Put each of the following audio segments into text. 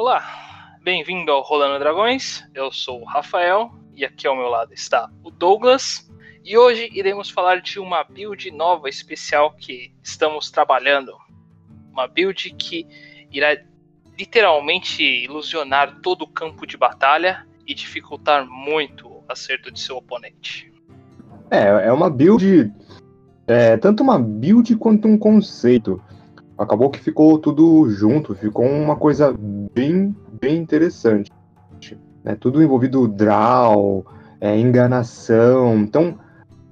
Olá, bem-vindo ao Rolando Dragões. Eu sou o Rafael e aqui ao meu lado está o Douglas. E hoje iremos falar de uma build nova especial que estamos trabalhando. Uma build que irá literalmente ilusionar todo o campo de batalha e dificultar muito o acerto de seu oponente. É, é uma build. É, tanto uma build quanto um conceito. Acabou que ficou tudo junto, ficou uma coisa bem, bem interessante. É, tudo envolvido draw, é, enganação. Então,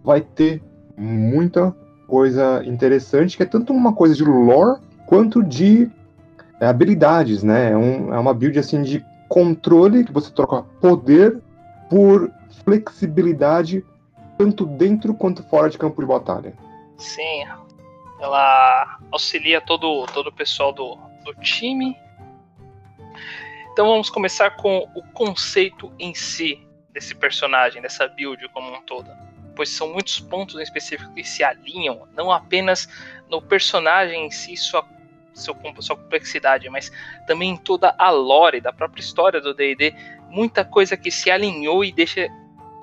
vai ter muita coisa interessante, que é tanto uma coisa de lore quanto de é, habilidades, né? É, um, é uma build assim de controle que você troca poder por flexibilidade tanto dentro quanto fora de campo de batalha. Sim, ela auxilia todo, todo o pessoal do, do time. Então vamos começar com o conceito em si desse personagem, dessa build como um todo pois são muitos pontos em específico que se alinham, não apenas no personagem em si, sua, sua, complexidade, mas também em toda a lore da própria história do D&D, muita coisa que se alinhou e deixa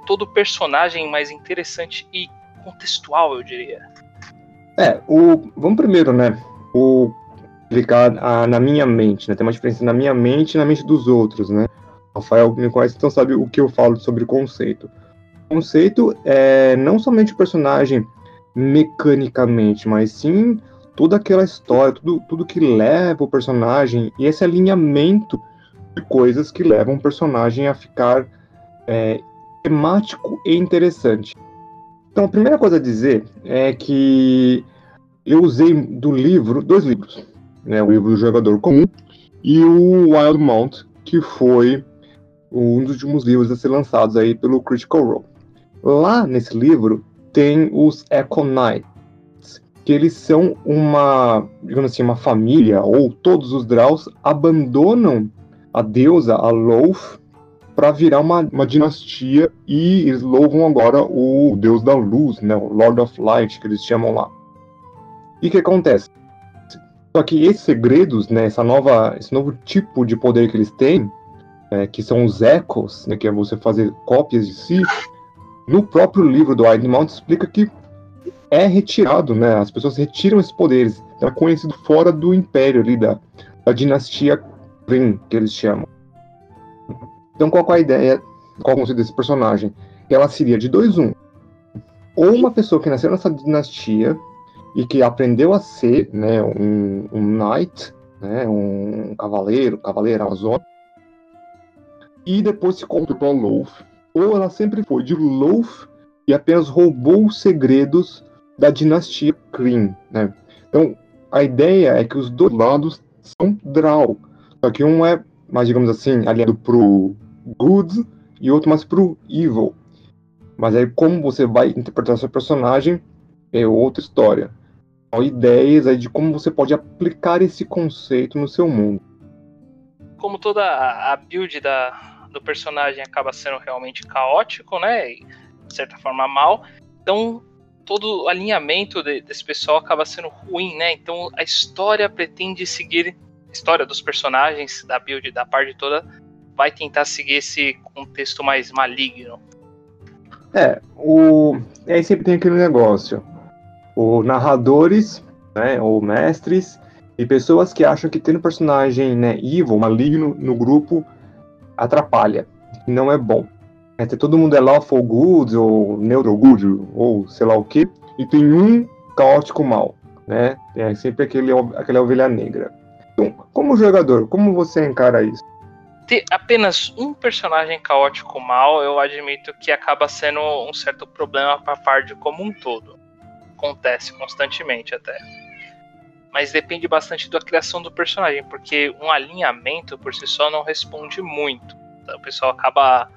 todo personagem mais interessante e contextual, eu diria. É, o vamos primeiro, né, o explicar a, na minha mente, né, tem uma diferença na minha mente e na mente dos outros, né. O Rafael me conhece, então sabe o que eu falo sobre conceito conceito é não somente o personagem mecanicamente, mas sim toda aquela história, tudo, tudo que leva o personagem e esse alinhamento de coisas que levam o personagem a ficar é, temático e interessante. Então, a primeira coisa a dizer é que eu usei do livro, dois livros, né, o livro do jogador comum e o Wild Mount, que foi um dos últimos livros a ser lançados aí pelo Critical Role. Lá nesse livro tem os Echo Knights, que eles são uma, digamos assim, uma família, ou todos os Draus abandonam a deusa, a Loth, para virar uma, uma dinastia e eles louvam agora o deus da luz, né, o Lord of Light, que eles chamam lá. E o que acontece? Só que esses segredos, né, essa nova, esse novo tipo de poder que eles têm, é, que são os ecos, né, que é você fazer cópias de si, no próprio livro do Mount explica que é retirado, né? As pessoas retiram esses poderes. É conhecido fora do império ali, da, da dinastia Kryn, que eles chamam. Então qual é a ideia, qual é o conceito desse personagem? Ela seria de dois um. Ou uma pessoa que nasceu nessa dinastia e que aprendeu a ser né, um, um knight, né, um cavaleiro, cavaleiro amazônico, e depois se para Loth ou ela sempre foi de Loth e apenas roubou os segredos da dinastia Kryn, né? Então, a ideia é que os dois lados são Drow, só que um é, mais digamos assim, aliado pro good e outro mais pro evil. Mas aí como você vai interpretar seu personagem é outra história. São ideias aí de como você pode aplicar esse conceito no seu mundo. Como toda a build da, do personagem acaba sendo realmente caótico, né? E, de certa forma mal. Então, todo o alinhamento de, desse pessoal acaba sendo ruim, né? Então, a história pretende seguir história dos personagens, da build, da parte toda, vai tentar seguir esse contexto mais maligno. É, o. E aí sempre tem aquele negócio. O narradores, né, ou mestres, e pessoas que acham que tendo personagem né, evil, maligno, no grupo atrapalha, não é bom. É, todo mundo é lawful good, ou neutral good, ou sei lá o que, e tem um caótico mal, né? É sempre aquele, aquela ovelha negra. Como jogador, como você encara isso? Ter apenas um personagem caótico mal, eu admito que acaba sendo um certo problema para a parte como um todo. Acontece constantemente até mas depende bastante da criação do personagem, porque um alinhamento por si só não responde muito. Então, o pessoal acaba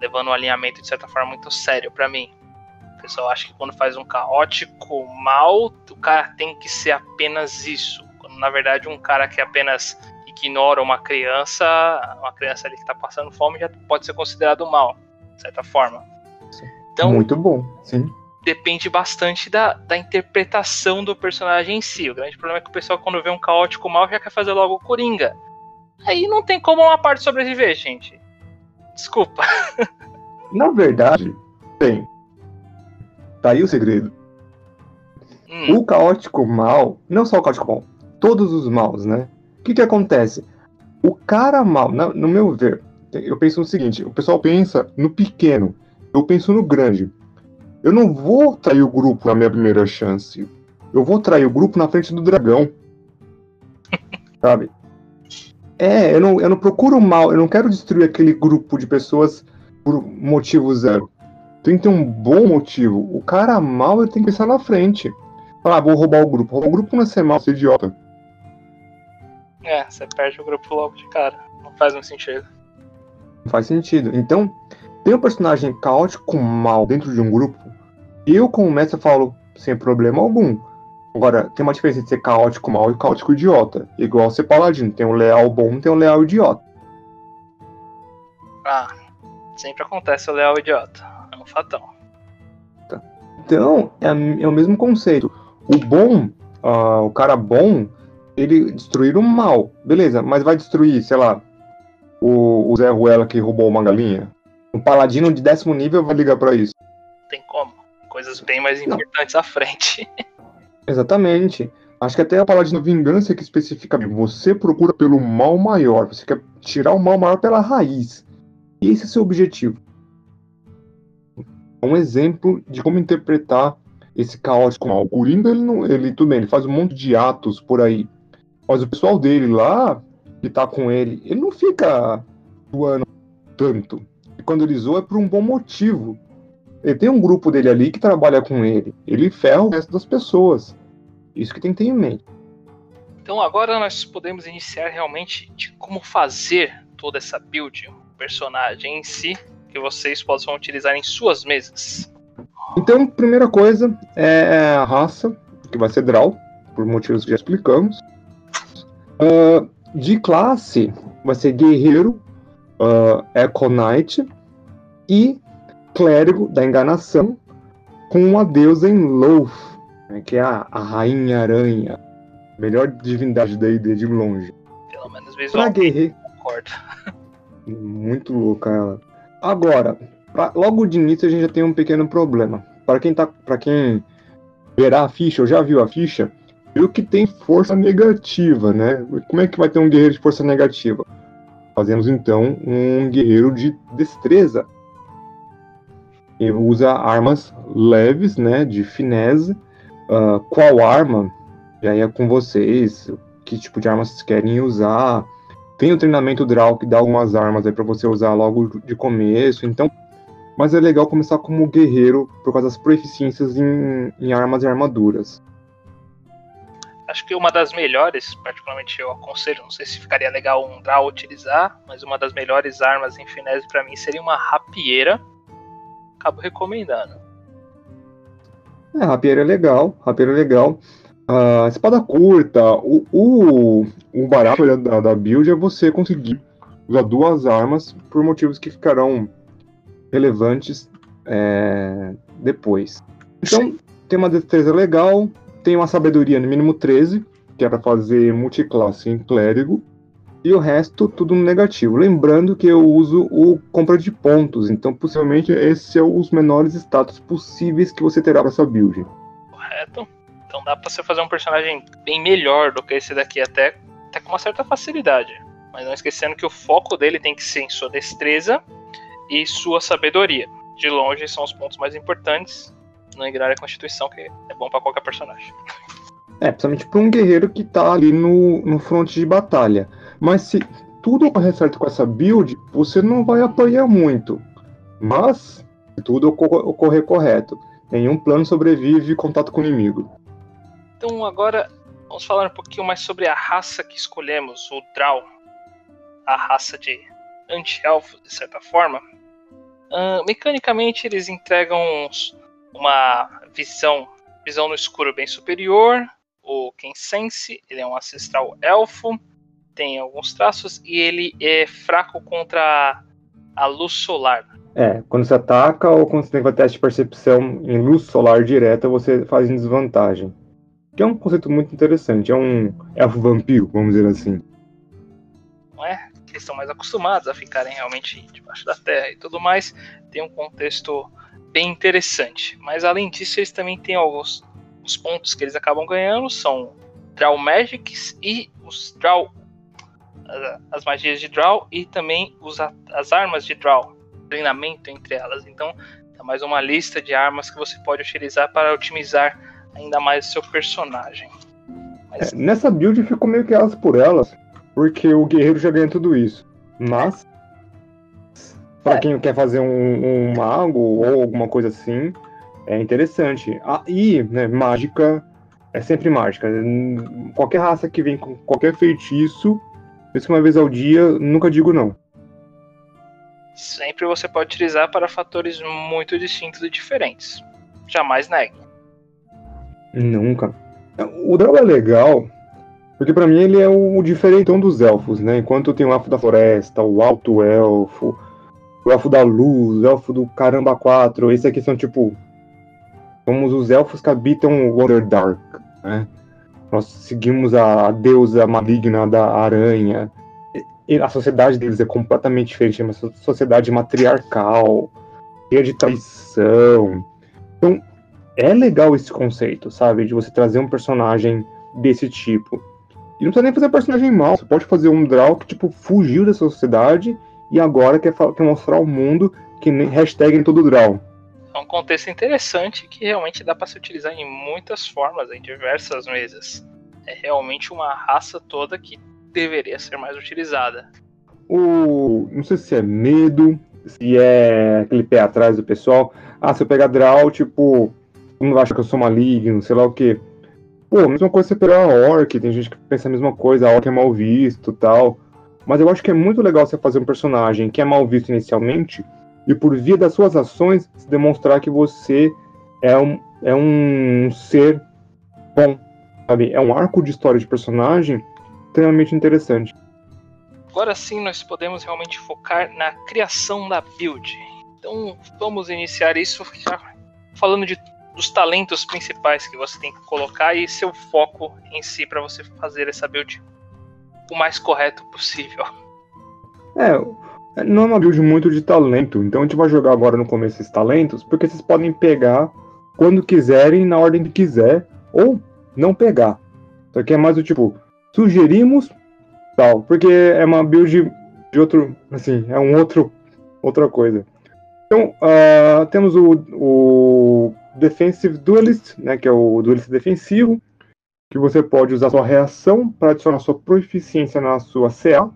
levando o alinhamento de certa forma muito sério para mim. O pessoal acha que quando faz um caótico mal, o cara tem que ser apenas isso. Na verdade um cara que apenas ignora uma criança, uma criança ali que tá passando fome já pode ser considerado mal, de certa forma. Então, muito bom, sim depende bastante da, da interpretação do personagem em si. O grande problema é que o pessoal, quando vê um caótico mal, já quer fazer logo o Coringa. Aí não tem como uma parte sobreviver, gente. Desculpa. Na verdade, tem. Tá aí o segredo. Hum. O caótico mal, não só o caótico mal, todos os maus, né? O que que acontece? O cara mal, no meu ver, eu penso no seguinte: o pessoal pensa no pequeno, eu penso no grande. Eu não vou trair o grupo na minha primeira chance. Eu vou trair o grupo na frente do dragão. Sabe? É, eu não, eu não procuro mal, eu não quero destruir aquele grupo de pessoas por motivo zero. Tem que ter um bom motivo. O cara mal ele tem que pensar na frente. Falar, ah, vou roubar o grupo. Roubar o grupo não é ser mal, ser idiota. É, você perde o grupo logo de cara. Não faz muito sentido. Não faz sentido. Então, tem um personagem caótico mal dentro de um grupo. Eu, como mestre, falo sem problema algum. Agora, tem uma diferença entre ser caótico mal e caótico idiota. Igual ser paladino. Tem o leal bom tem o leal idiota. Ah, sempre acontece o leal idiota. É um fatão. Então, é, é, o mesmo conceito. O bom, uh, o cara bom, ele destruir o mal. Beleza, mas vai destruir, sei lá, o, o Zé Ruela que roubou uma galinha? Um paladino de décimo nível vai ligar para isso. Tem como. Coisas bem mais importantes Não. à frente. Exatamente. Acho que até a paladino vingança que especificamente você procura pelo mal maior. Você quer tirar o mal maior pela raiz. E esse é o seu objetivo. Um exemplo de como interpretar esse caótico mal. O Coringa, ele não. Ele, tudo bem, ele faz um monte de atos por aí. Mas o pessoal dele lá, que tá com ele, ele não fica zoando tanto. E quando ele zoa é por um bom motivo. Ele tem um grupo dele ali que trabalha com ele. Ele ferra o resto das pessoas. Isso que tem que ter em mente. Então agora nós podemos iniciar realmente de como fazer toda essa build, o personagem em si, que vocês possam utilizar em suas mesas. Então, primeira coisa é a raça, que vai ser Draw, por motivos que já explicamos. Uh, de classe, vai ser guerreiro, uh, Eco Knight e clérigo da enganação com uma deusa em Loth, né, que é a, a Rainha Aranha, melhor divindade da ID de longe. Pelo menos visualmente, guerreiro... concordo. Muito louca ela. Agora, pra, logo de início a gente já tem um pequeno problema. Para quem tá, para quem verá a ficha ou já viu a ficha, viu que tem força negativa, né? Como é que vai ter um guerreiro de força negativa? Fazemos então um guerreiro de destreza. Ele usa armas leves, né? De finesse. Uh, qual arma? Já é com vocês. Que tipo de armas vocês querem usar? Tem o treinamento Draw que dá algumas armas aí para você usar logo de começo. Então, mas é legal começar como guerreiro por causa das proficiências em, em armas e armaduras. Acho que uma das melhores, particularmente eu aconselho, não sei se ficaria legal um Draw utilizar, mas uma das melhores armas em finesse para mim seria uma rapieira. Acabo recomendando. É, rapieira é legal, rapieira é legal. A espada curta, o, o, o barato da, da build é você conseguir usar duas armas por motivos que ficarão relevantes é, depois. Então, tem uma destreza legal, tem uma sabedoria no mínimo 13, que é para fazer multiclasse em clérigo, e o resto tudo negativo. Lembrando que eu uso o compra de pontos, então possivelmente esse é os menores status possíveis que você terá para essa build. Correto. Então dá para você fazer um personagem bem melhor do que esse daqui, até, até com uma certa facilidade. Mas não esquecendo que o foco dele tem que ser em sua destreza e sua sabedoria. De longe são os pontos mais importantes não ignorar a Constituição, que é bom para qualquer personagem. É, principalmente para um guerreiro que tá ali no, no fronte de batalha. Mas se tudo ocorrer certo com essa build, você não vai apanhar muito. Mas, se tudo ocorrer correto, nenhum plano sobrevive contato com o inimigo. Então agora vamos falar um pouquinho mais sobre a raça que escolhemos, o Drow. A raça de anti-elfos, de certa forma. Uh, mecanicamente eles entregam uns, uma visão, visão no escuro bem superior. O Kensense, ele é um ancestral elfo, tem alguns traços e ele é fraco contra a luz solar. É, quando você ataca ou quando você tem que teste de percepção em luz solar direta, você faz em desvantagem. Que é um conceito muito interessante, é um elfo vampiro, vamos dizer assim. Não é? eles estão mais acostumados a ficarem realmente debaixo da terra e tudo mais. Tem um contexto bem interessante. Mas além disso, eles também têm alguns os pontos que eles acabam ganhando são Draw Magics e os Draw as magias de Draw e também os, as armas de Draw, treinamento entre elas. Então, é mais uma lista de armas que você pode utilizar para otimizar ainda mais o seu personagem. Mas... É, nessa build ficou meio que elas por elas, porque o guerreiro já ganha tudo isso. Mas, para é. quem quer fazer um, um, mago ou alguma coisa assim, é interessante. Ah, e, né, mágica é sempre mágica. Qualquer raça que vem com qualquer feitiço, mesmo uma vez ao dia, nunca digo não. Sempre você pode utilizar para fatores muito distintos e diferentes. Jamais negue. Nunca. O Draw é legal, porque para mim ele é o diferentão dos elfos, né? Enquanto tem o elfo da floresta, o alto elfo, o elfo da luz, o elfo do caramba 4, esses aqui são tipo. Somos os elfos que habitam o Underdark, né? Nós seguimos a deusa maligna da aranha. E a sociedade deles é completamente diferente, é uma sociedade matriarcal, cheia de traição. Então, é legal esse conceito, sabe? De você trazer um personagem desse tipo. E não precisa nem fazer personagem mal. Você pode fazer um draw que, tipo, fugiu dessa sociedade e agora quer, quer mostrar ao mundo que nem hashtag em todo draw. É um contexto interessante que realmente dá para se utilizar em muitas formas, em diversas mesas. É realmente uma raça toda que deveria ser mais utilizada. O. Não sei se é medo, se é aquele pé atrás do pessoal. Ah, se eu pegar draw, tipo, mundo acha que eu sou maligno, sei lá o quê. Pô, a mesma coisa você pegar a Orc, tem gente que pensa a mesma coisa, a Orc é mal visto tal. Mas eu acho que é muito legal você fazer um personagem que é mal visto inicialmente e por via das suas ações se demonstrar que você é um, é um ser bom, sabe? É um arco de história de personagem extremamente interessante. Agora sim nós podemos realmente focar na criação da build. Então vamos iniciar isso falando de dos talentos principais que você tem que colocar e seu foco em si para você fazer essa build o mais correto possível. É, não é uma build muito de talento, então a gente vai jogar agora no começo esses talentos, porque vocês podem pegar quando quiserem, na ordem que quiser, ou não pegar. Isso aqui é mais o tipo, sugerimos tal, porque é uma build de outro, assim, é um outro, outra coisa. Então, uh, temos o, o Defensive Duelist, né, que é o duelista defensivo, que você pode usar sua reação para adicionar sua proficiência na sua CA,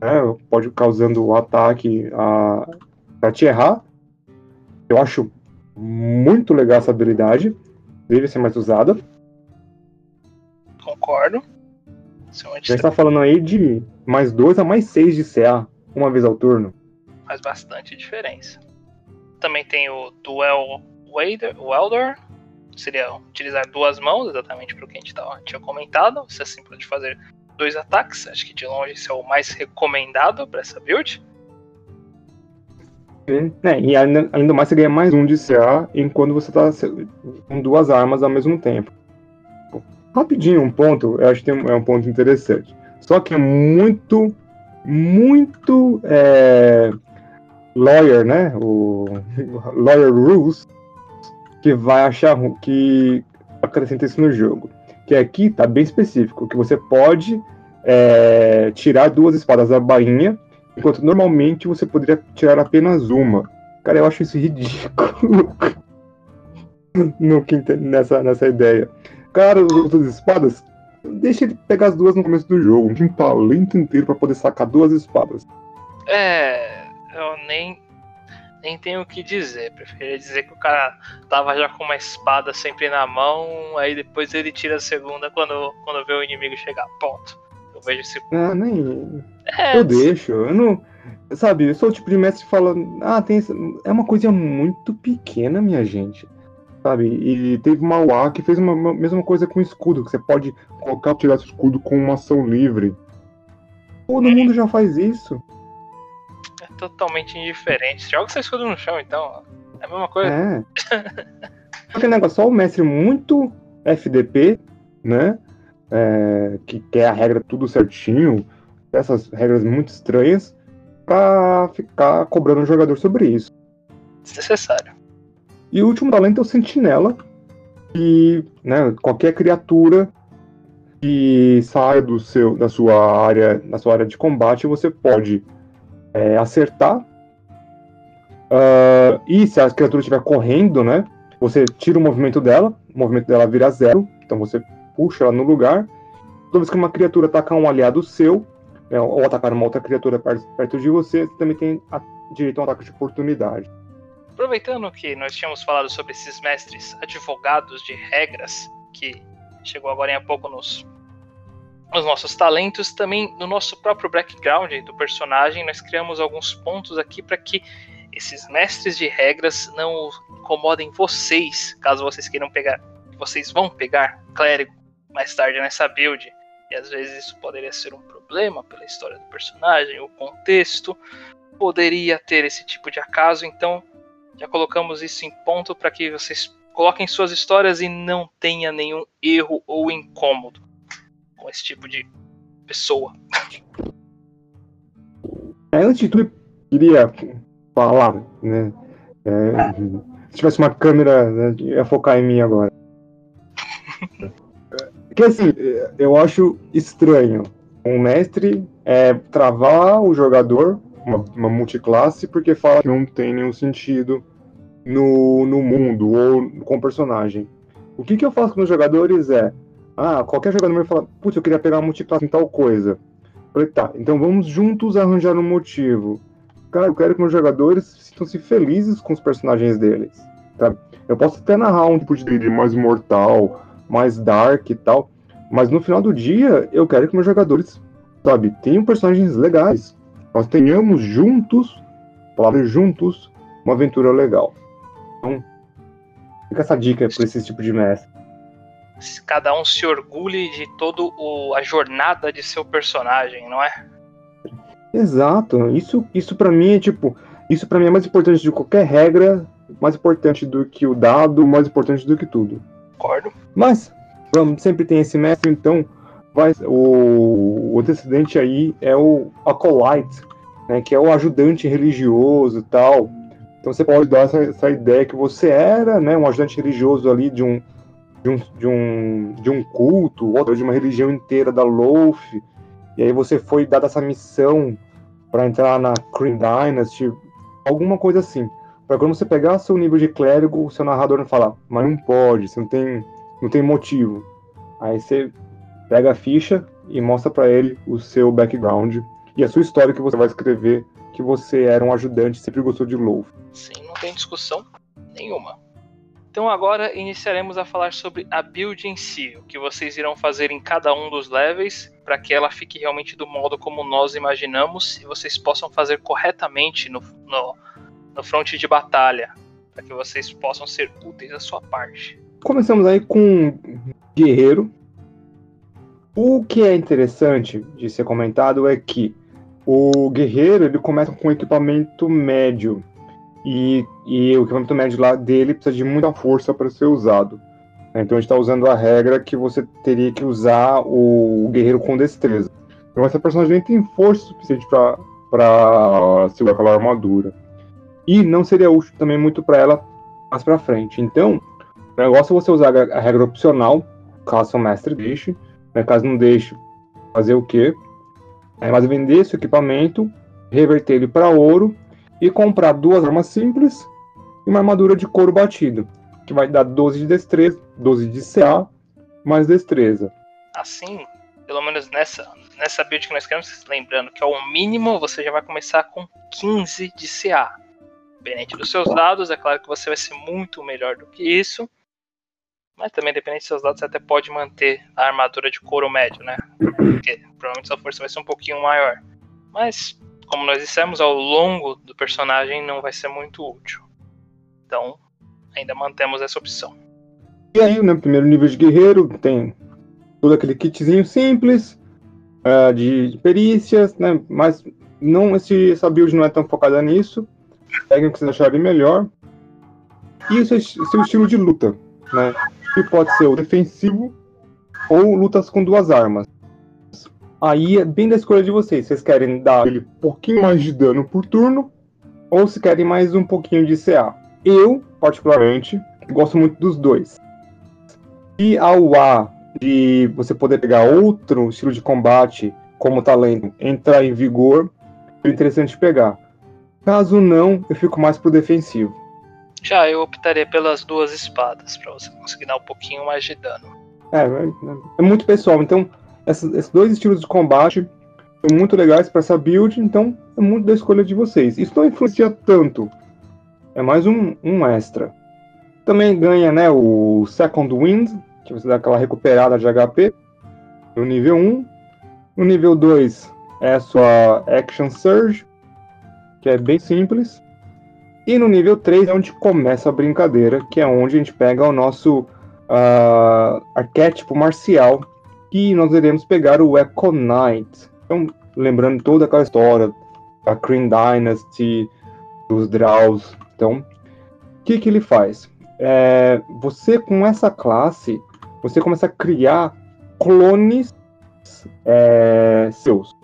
né, pode causando o ataque para te errar. Eu acho muito legal essa habilidade, deve ser mais usada. Concordo. Já está falando aí de mais 2 a mais 6 de CA, uma vez ao turno. Faz bastante diferença. Também tem o Duel Welder, seria utilizar duas mãos, exatamente para o que a gente tava, tinha comentado. É simples de fazer dois ataques. Acho que de longe esse é o mais recomendado para essa build. É, e ainda mais você ganha mais um de CA enquanto você está com duas armas ao mesmo tempo. Rapidinho, um ponto, eu acho que é um ponto interessante. Só que é muito, muito é, lawyer, né? O lawyer rules que vai achar que acrescenta isso no jogo. Que aqui tá bem específico, que você pode é, tirar duas espadas da bainha, enquanto normalmente você poderia tirar apenas uma. Cara, eu acho isso ridículo. no, nessa, nessa ideia. Cara, as outras espadas, deixa ele pegar as duas no começo do jogo. Tem um talento inteiro para poder sacar duas espadas. É, eu nem nem tenho o que dizer. Preferia dizer que o cara tava já com uma espada sempre na mão, aí depois ele tira a segunda quando, quando vê o inimigo chegar. Ponto. Eu vejo esse. Ah, nem. É, eu deixo. Eu não. Sabe, eu sou o tipo de mestre que fala. Ah, tem. É uma coisa muito pequena, minha gente. Sabe? E teve uma UA que fez uma, uma mesma coisa com o escudo, que você pode colocar tirar o escudo com uma ação livre. Todo uhum. mundo já faz isso totalmente indiferente. Joga seu escudo no chão, então. É a mesma coisa. É. Aquele negócio, só o mestre muito FDP, né? É, que quer a regra tudo certinho. essas regras muito estranhas para ficar cobrando o jogador sobre isso. Desnecessário. E o último talento é o Sentinela, que né, qualquer criatura que saia do seu, da sua área, da sua área de combate, você pode é, acertar. Uh, e se a criatura estiver correndo, né? Você tira o movimento dela, o movimento dela vira zero, então você puxa ela no lugar. Toda vez que uma criatura atacar um aliado seu, né, ou atacar uma outra criatura perto de você, você também tem a, direito a um ataque de oportunidade. Aproveitando que nós tínhamos falado sobre esses mestres advogados de regras, que chegou agora há pouco nos, nos nossos talentos, também no nosso próprio background do personagem, nós criamos alguns pontos aqui para que esses mestres de regras não incomodem vocês, caso vocês queiram pegar, vocês vão pegar clérigo mais tarde nessa build. E às vezes isso poderia ser um problema pela história do personagem, o contexto. Poderia ter esse tipo de acaso, então já colocamos isso em ponto para que vocês coloquem suas histórias e não tenha nenhum erro ou incômodo com esse tipo de pessoa. É, antes de tudo, queria falar, né? É, se tivesse uma câmera, né, ia focar em mim agora. que assim, eu acho estranho um mestre é, travar o jogador, uma, uma multiclasse, porque fala que não tem nenhum sentido no, no mundo ou com o personagem. O que, que eu faço com os jogadores é. Ah, qualquer jogador me fala, putz, eu queria pegar uma multiclasse em tal coisa. Eu falei, tá, então vamos juntos arranjar um motivo. Cara, eu quero que meus jogadores sintam-se felizes com os personagens deles. Tá? Eu posso até narrar um tipo de mais mortal, mais dark e tal, mas no final do dia, eu quero que meus jogadores, sabe, tenham personagens legais. Nós tenhamos juntos, palavra juntos, uma aventura legal. Então, fica essa dica para esse tipo de mestre. Cada um se orgulhe de toda a jornada de seu personagem, não é? Exato. Isso, isso para mim é tipo, isso para mim é mais importante de qualquer regra, mais importante do que o dado, mais importante do que tudo. Concordo. Mas vamos, sempre tem esse mestre, então vai, o, o antecedente aí é o acolyte, né, que é o ajudante religioso e tal. Então você pode dar essa, essa, ideia que você era, né, um ajudante religioso ali de um de um, de um, de um culto, ou de uma religião inteira da Loaf, e aí você foi dada essa missão para entrar na Cream Dynasty, alguma coisa assim. Para quando você pegar seu nível de clérigo, o seu narrador não falar, mas não pode, você não tem, não tem motivo. Aí você pega a ficha e mostra para ele o seu background e a sua história que você vai escrever que você era um ajudante sempre gostou de Loaf. Sim, não tem discussão nenhuma. Então agora iniciaremos a falar sobre a build em si, o que vocês irão fazer em cada um dos levels para que ela fique realmente do modo como nós imaginamos e vocês possam fazer corretamente no, no, no fronte de batalha, para que vocês possam ser úteis à sua parte. Começamos aí com Guerreiro. O que é interessante de ser comentado é que o Guerreiro ele começa com equipamento médio e, e o equipamento médio lá dele precisa de muita força para ser usado. Então a gente está usando a regra que você teria que usar o, guerreiro com destreza. Então essa personagem nem tem força suficiente para segurar aquela armadura. E não seria útil também muito para ela mais para frente. Então, o negócio é você usar a regra opcional, caso o mestre deixe. Né, caso não deixe, fazer o quê? É, mas vender esse equipamento, reverter ele para ouro e comprar duas armas simples e uma armadura de couro batido, que vai dar 12 de destreza, 12 de CA, mais destreza. Assim, pelo menos nessa, nessa build que nós queremos, lembrando que ao mínimo você já vai começar com 15 de CA. Dependente dos seus dados, é claro que você vai ser muito melhor do que isso. Mas também, dependente dos seus dados, você até pode manter a armadura de couro médio, né? Porque provavelmente sua força vai ser um pouquinho maior. Mas como nós dissemos, ao longo do personagem não vai ser muito útil. Então, ainda mantemos essa opção. E aí, né, primeiro nível de guerreiro, tem todo aquele kitzinho simples uh, de, de, perícias, né? Mas não, esse, essa build não é tão focada nisso. Peguem o que vocês acharem melhor. E é seu estilo de luta, né? Que pode ser o defensivo ou lutas com duas armas. Aí é bem da escolha de vocês. Vocês querem dar ele um pouquinho mais de dano por turno ou se querem mais um pouquinho de CA. Eu, particularmente, gosto muito dos dois. E ao A de você poder pegar outro estilo de combate como talento entrar em vigor, é interessante pegar. Caso não, eu fico mais pro defensivo. Já eu optaria pelas duas espadas, para você conseguir dar um pouquinho mais de dano. É, é, é muito pessoal. Então, esses, esses, dois estilos de combate são muito legais para essa build, então é muito da escolha de vocês. Isso não influencia tanto. É mais um, um extra. Também ganha né, o Second Wind, que você dá aquela recuperada de HP no nível 1. No nível 2 é a sua Action Surge, que é bem simples. E no nível 3 é onde começa a brincadeira, que é onde a gente pega o nosso uh, arquétipo marcial, que nós iremos pegar o Echo Knight. Então, lembrando toda aquela história da Kryn Dynasty, dos Draws. Então, o que, que ele faz? É, você, com essa classe, você começa a criar clones é, seus.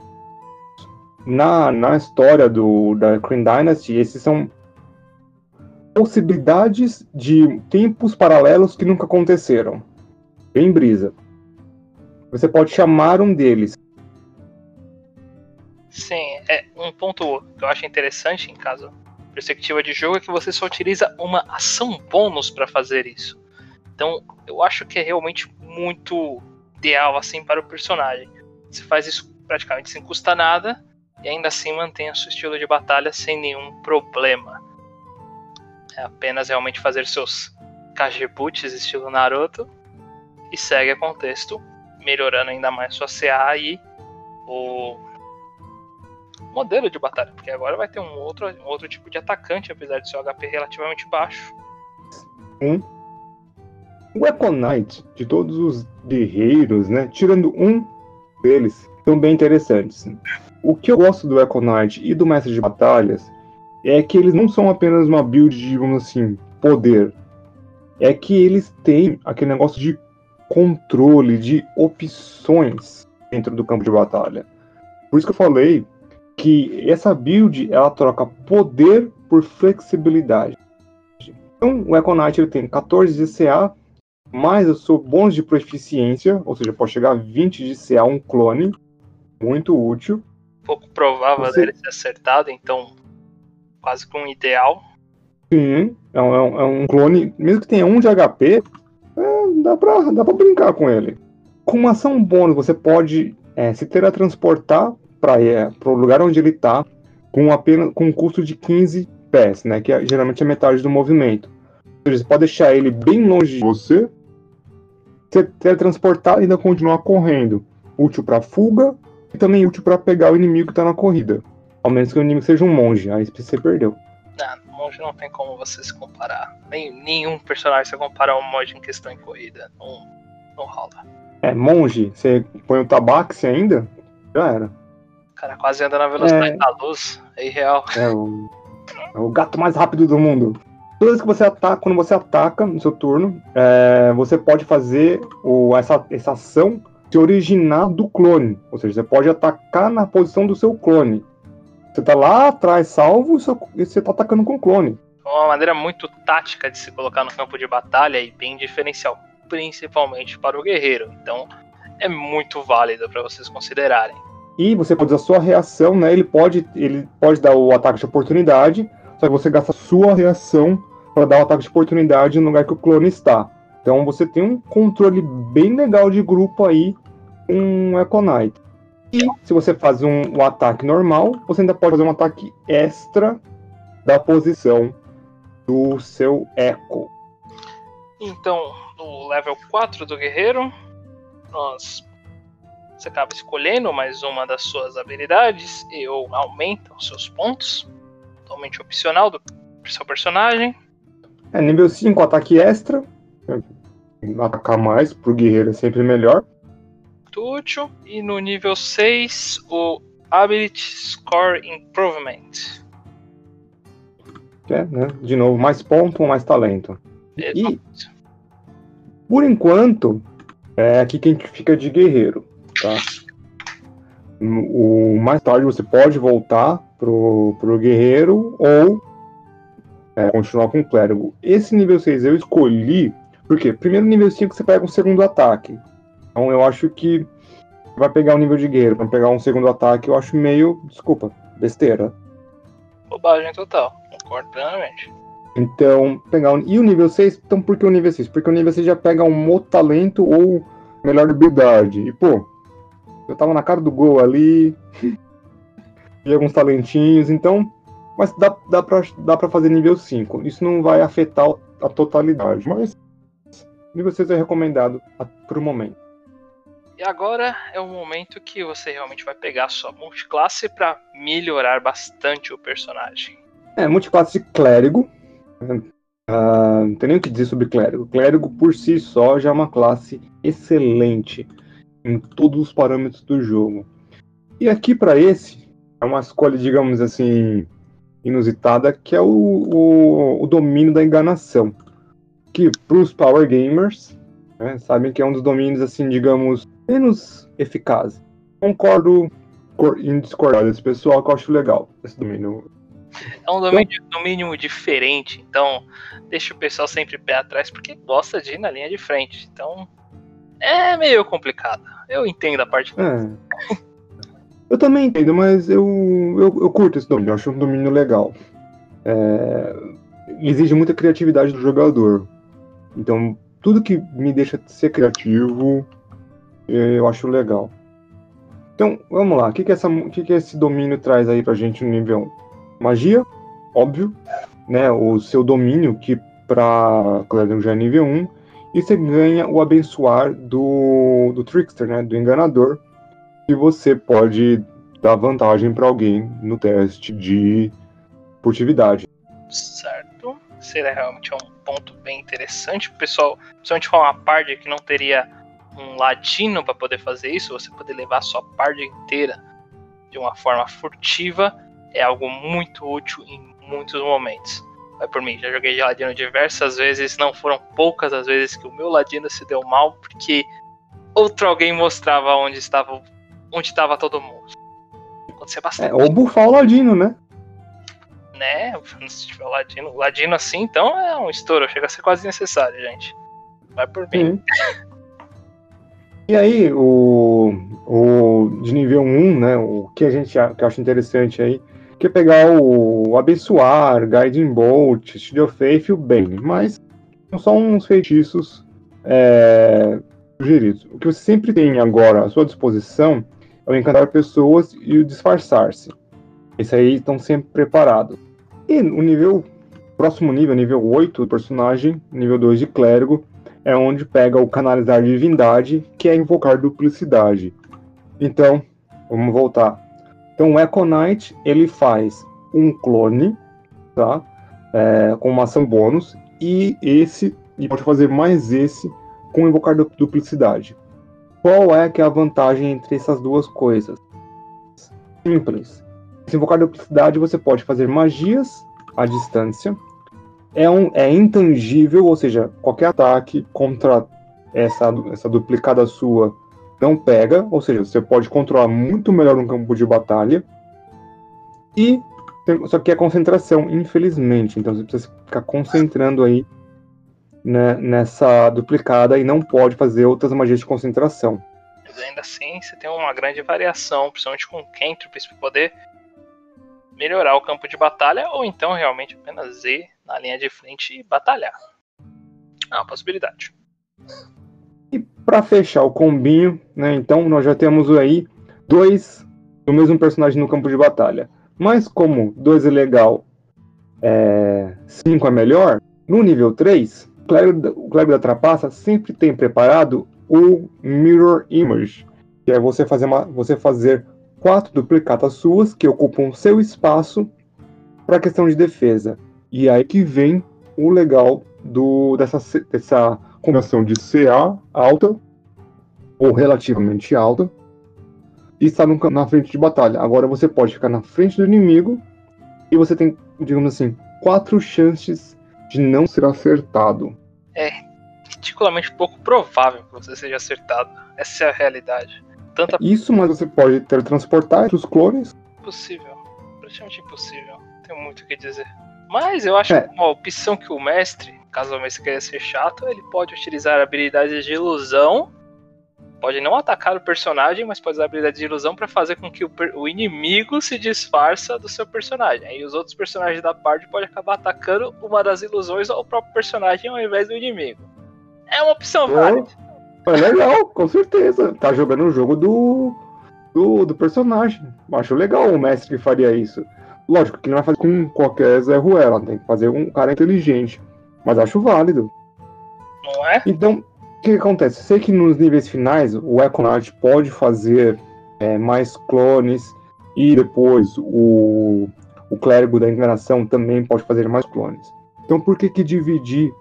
Na, na história do, da Kryn Dynasty, esses são possibilidades de tempos paralelos que nunca aconteceram. Bem brisa. Você pode chamar um deles. Sim, é um ponto que eu acho interessante em caso perspectiva de jogo é que você só utiliza uma ação bônus para fazer isso. Então, eu acho que é realmente muito ideal assim para o personagem. Você faz isso praticamente sem custar nada e ainda assim mantém o seu estilo de batalha sem nenhum problema. É apenas realmente fazer seus Kagebuts estilo Naruto e segue a contexto, melhorando ainda mais sua CA e o modelo de batalha, porque agora vai ter um outro, um outro tipo de atacante, apesar de seu HP relativamente baixo. Um. O Knight, de todos os guerreiros, né, tirando um deles, são bem interessantes. O que eu gosto do Echo Knight e do Mestre de Batalhas é que eles não são apenas uma build de, digamos assim, poder. É que eles têm aquele negócio de controle, de opções dentro do campo de batalha. Por isso que eu falei que essa build ela troca poder por flexibilidade. Então o Econite ele tem 14 de CA, mais o seu bônus de proficiência, ou seja, pode chegar a 20 de CA um clone, muito útil. Pouco provável Você... dele ser acertado, então quase com um ideal. Sim, é um, é um, clone, mesmo que tenha um de HP, é, dá, pra, dá pra brincar com ele. Com uma ação bônus, você pode é, se teletransportar para é, o lugar onde ele está com apenas com um custo de 15 pés, né, que é, geralmente é metade do movimento. Você pode deixar ele bem longe de você, se teletransportar e ainda continuar correndo. Útil para fuga e também útil para pegar o inimigo que está na corrida. Ao menos que o inimigo seja um monge, aí você perdeu. Não, monge não tem como você se comparar. Nem, nenhum personagem se compara ao monge em questão em corrida. Não, não rola. É, monge, você põe o tabaxi ainda? Já era. O cara quase anda na velocidade é... da luz. É irreal. É o, é o gato mais rápido do mundo. Toda vez que você ataca, quando você ataca no seu turno, é, você pode fazer o, essa, essa ação se originar do clone. Ou seja, você pode atacar na posição do seu clone. Você tá lá atrás, salvo, e você tá atacando com clone. É uma maneira muito tática de se colocar no campo de batalha e bem diferencial, principalmente para o guerreiro. Então, é muito válido para vocês considerarem. E você pode usar a sua reação, né? Ele pode, ele pode dar o ataque de oportunidade, só que você gasta a sua reação para dar o ataque de oportunidade no lugar que o clone está. Então você tem um controle bem legal de grupo aí com um Echo Knight. E se você faz um, um ataque normal, você ainda pode fazer um ataque extra da posição do seu Echo. Então, no level 4 do guerreiro, nós você acaba escolhendo mais uma das suas habilidades e ou aumenta os seus pontos. Totalmente opcional do seu personagem. É, nível 5, ataque extra. Atacar mais pro guerreiro é sempre melhor útil. E no nível 6, o Ability Score Improvement. É, né? De novo, mais ponto ou mais talento. E, por enquanto, é aqui que a gente fica de guerreiro, tá? O mais tarde você pode voltar pro, pro guerreiro ou é, continuar com o clérigo. Esse nível 6 eu escolhi porque primeiro nível 5 você pega um segundo ataque. Então eu acho que vai pegar o um nível de guerreiro para pegar um segundo ataque, eu acho meio, desculpa, besteira. Bobagem total, concordo plenamente. Então, pegar um... E o nível 6, então por que o nível 6? Porque o nível 6 já pega um mo talento ou melhor habilidade. E pô, eu tava na cara do gol ali. e alguns talentinhos, então. Mas dá, dá, pra, dá pra fazer nível 5. Isso não vai afetar a totalidade. Mas nível 6 é recomendado por um momento. E agora é o momento que você realmente vai pegar sua multiclasse para melhorar bastante o personagem. É, multiclasse clérigo. Uh, não tem nem o que dizer sobre clérigo. Clérigo por si só já é uma classe excelente em todos os parâmetros do jogo. E aqui para esse é uma escolha, digamos assim, inusitada, que é o, o, o domínio da enganação. Que para os power gamers né, sabem que é um dos domínios assim, digamos, menos eficaz. Concordo em discordar desse pessoal que eu acho legal esse domínio. É um domínio, então, domínio diferente, então deixa o pessoal sempre pé atrás porque gosta de ir na linha de frente. Então é meio complicado. Eu entendo a parte. É. Eu também entendo, mas eu, eu, eu curto esse domínio, eu acho um domínio legal. É, exige muita criatividade do jogador. Então, tudo que me deixa ser criativo, eu acho legal. Então, vamos lá. O que, que, essa, que, que esse domínio traz aí pra gente no nível 1? Magia, óbvio, né? O seu domínio, que pra Clérigo já é nível 1. E você ganha o abençoar do, do Trickster, né? Do enganador. E você pode dar vantagem para alguém no teste de furtividade. Certo. Seria realmente um ponto bem interessante. Pessoal, principalmente com uma party que não teria um ladino para poder fazer isso, você poder levar a sua party inteira de uma forma furtiva, é algo muito útil em muitos momentos. Vai por mim, já joguei de ladino diversas vezes, não foram poucas as vezes que o meu ladino se deu mal, porque outro alguém mostrava onde estava onde estava todo mundo. Aconteceu bastante. É, ou bufar o ladino, né? Né? Se tiver o ladino. O ladino assim, então é um estouro, chega a ser quase necessário, gente. Vai por mim. E aí, o, o de nível 1, né, o que a gente que eu acho interessante aí, que é pegar o, o Abençoar, Guiding Bolt, Shield of Faith e o Bane, mas são só uns feitiços é, sugeridos. O que você sempre tem agora à sua disposição é o encantar pessoas e o disfarçar-se. Esse aí estão sempre preparados. E o nível, próximo nível, nível 8 do personagem, nível 2 de clérigo, é onde pega o canalizar divindade, que é invocar duplicidade. Então, vamos voltar. Então, o Echo Knight, ele faz um clone, tá? É, com uma ação bônus, e esse, e pode fazer mais esse com invocar duplicidade. Qual é que é a vantagem entre essas duas coisas? Simples. Se invocar duplicidade, você pode fazer magias à distância, é, um, é intangível, ou seja, qualquer ataque contra essa, essa duplicada sua não pega, ou seja, você pode controlar muito melhor um campo de batalha. E tem, só que é concentração, infelizmente. Então você precisa ficar concentrando aí né, nessa duplicada e não pode fazer outras magias de concentração. Mas ainda assim, você tem uma grande variação, principalmente com o Cantrips, para poder melhorar o campo de batalha, ou então realmente apenas ir na linha de frente e batalhar. É uma possibilidade. E para fechar o combinho, né, então nós já temos aí dois do mesmo personagem no campo de batalha. Mas como dois é legal, é, cinco é melhor, no nível 3, o Clérigo da Trapaça sempre tem preparado o Mirror Image, que é você fazer, uma, você fazer quatro duplicatas suas que ocupam seu espaço para questão de defesa. E aí que vem o legal do, dessa, dessa combinação de CA alta ou relativamente alta e estar na frente de batalha. Agora você pode ficar na frente do inimigo e você tem, digamos assim, quatro chances de não ser acertado. É ridiculamente pouco provável que você seja acertado. Essa é a realidade. tanta. Isso, mas você pode teletransportar os clones. Impossível. Praticamente impossível. Tenho muito o que dizer. Mas eu acho É. uma opção que o mestre, caso o mestre queira ser chato, ele pode utilizar habilidades de ilusão. Pode não atacar o personagem, mas pode usar habilidades de ilusão para fazer com que o, o inimigo se disfarça do seu personagem. Aí os outros personagens da parte podem acabar atacando uma das ilusões ao próprio personagem ao invés do inimigo. É uma opção válida. É legal, com certeza. Tá jogando o jogo do, do, do personagem. Acho legal o mestre que faria isso. Lógico que não vai fazer com qualquer Zé Ruela, tem que fazer um cara inteligente. Mas acho válido. Não é? Então, o que, acontece? Sei que nos níveis finais o Econard pode fazer é, mais clones e depois o, o clérigo da enganação também pode fazer mais clones. Então, por que, que dividir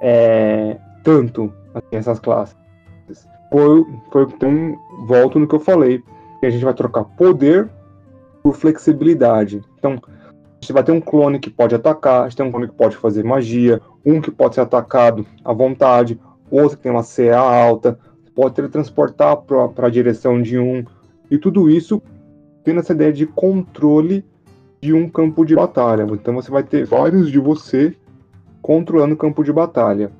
é, tanto assim, essas classes? Foi, foi então, volto no que eu falei, a gente vai trocar poder por flexibilidade. Então, a gente vai ter um clone que pode atacar, a gente tem um clone que pode fazer magia, um que pode ser atacado à vontade, outro que tem uma CA alta, pode teletransportar para a direção de um, e tudo isso tendo essa ideia de controle de um campo de batalha. Então você vai ter vários de você controlando o campo de batalha.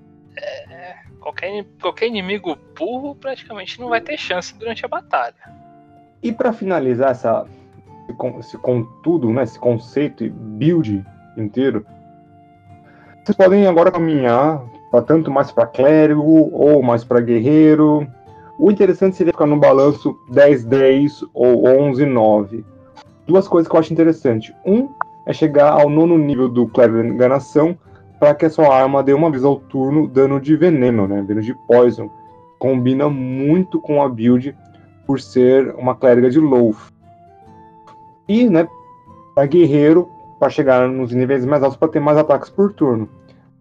Qualquer, qualquer inimigo burro praticamente não vai ter chance durante a batalha. E para finalizar essa, esse, con- esse contudo, né, esse conceito e build inteiro, vocês podem agora caminhar pra tanto mais para clérigo ou mais para guerreiro. O interessante seria ficar no balanço 10-10 ou 11-9. Duas coisas que eu acho interessante. Um é chegar ao nono nível do clérigo da enganação para que a sua arma dê uma vez ao turno dano de veneno, né? Dano de poison. Combina muito com a build por ser uma clériga de Loaf. E, né, para guerreiro, para chegar nos níveis mais altos para ter mais ataques por turno.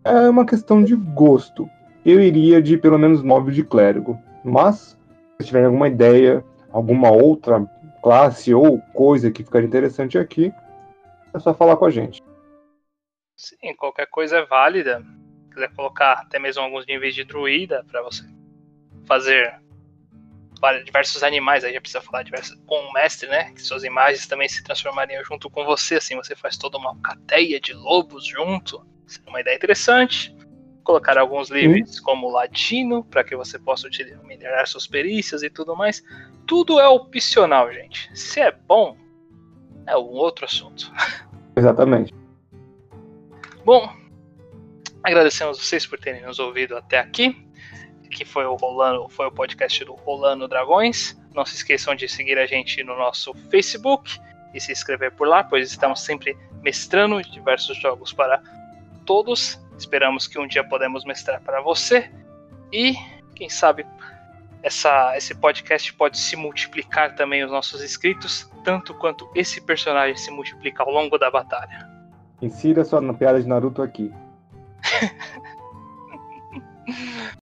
É uma questão de gosto. Eu iria de pelo menos 9 de clérigo. Mas, se tiverem alguma ideia, alguma outra classe ou coisa que ficaria interessante aqui, é só falar com a gente. Sim, qualquer coisa é válida. Se quiser colocar até mesmo alguns níveis de druida para você fazer diversos animais, aí já precisa falar diversos, com o mestre, né? Que suas imagens também se transformariam junto com você, assim você faz toda uma cateia de lobos junto. Seria uma ideia interessante. Colocar alguns livros como latino para que você possa melhorar suas perícias e tudo mais. Tudo é opcional, gente. Se é bom, é um outro assunto. Exatamente. Bom, agradecemos vocês por terem nos ouvido até aqui. Que foi o Rolando, foi o podcast do Rolando Dragões. Não se esqueçam de seguir a gente no nosso Facebook e se inscrever por lá, pois estamos sempre mestrando diversos jogos para todos. Esperamos que um dia podemos mestrar para você e quem sabe essa, esse podcast pode se multiplicar também os nossos inscritos, tanto quanto esse personagem se multiplica ao longo da batalha. Insira sua piada de Naruto aqui.